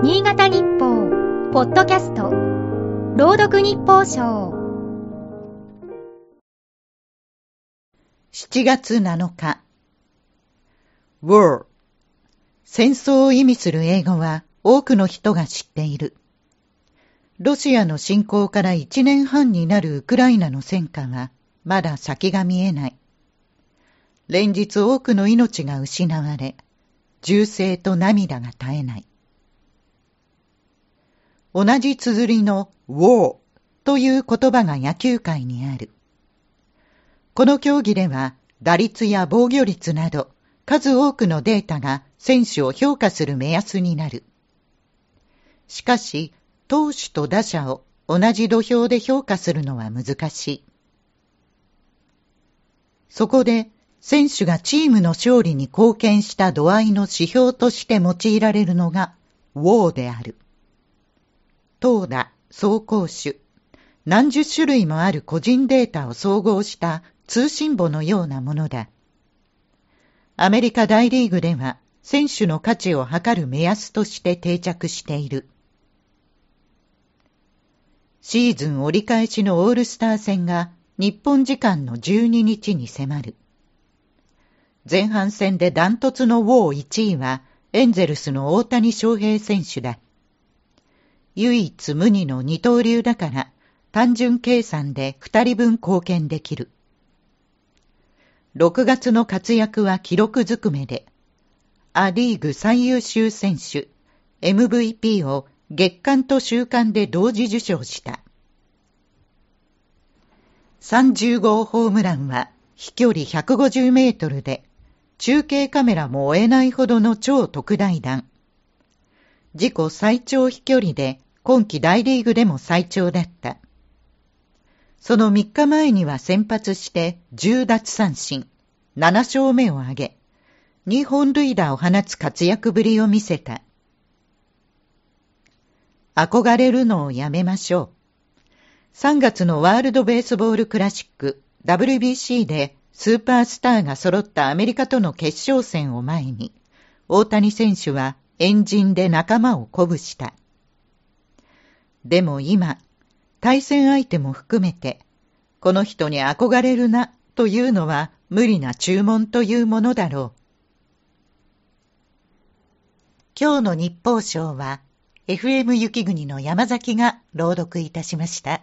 新潟日報、ポッドキャスト、朗読日報賞。7月7日。War 戦争を意味する英語は多くの人が知っている。ロシアの侵攻から1年半になるウクライナの戦火はまだ先が見えない。連日多くの命が失われ、銃声と涙が絶えない。同じ綴りの war という言葉が野球界にある。この競技では打率や防御率など数多くのデータが選手を評価する目安になる。しかし、投手と打者を同じ土俵で評価するのは難しい。そこで、選手がチームの勝利に貢献した度合いの指標として用いられるのが、ウォーである。投打、走攻守、何十種類もある個人データを総合した通信簿のようなものだ。アメリカ大リーグでは選手の価値を測る目安として定着している。シーズン折り返しのオールスター戦が日本時間の12日に迫る。前半戦でダントツのウォー1位はエンゼルスの大谷翔平選手だ。唯一無二の二刀流だから単純計算で二人分貢献できる。6月の活躍は記録ずくめで、ア・リーグ最優秀選手 MVP を月間と週間で同時受賞した。30号ホームランは飛距離150メートルで、中継カメラも追えないほどの超特大弾。自己最長飛距離で今季大リーグでも最長だった。その3日前には先発して10奪三振、7勝目を挙げ、2本塁打を放つ活躍ぶりを見せた。憧れるのをやめましょう。3月のワールドベースボールクラシック WBC でスーパースターが揃ったアメリカとの決勝戦を前に、大谷選手は円陣で仲間を鼓舞した。でも今、対戦相手も含めて、この人に憧れるなというのは無理な注文というものだろう。今日の日報賞は、FM 雪国の山崎が朗読いたしました。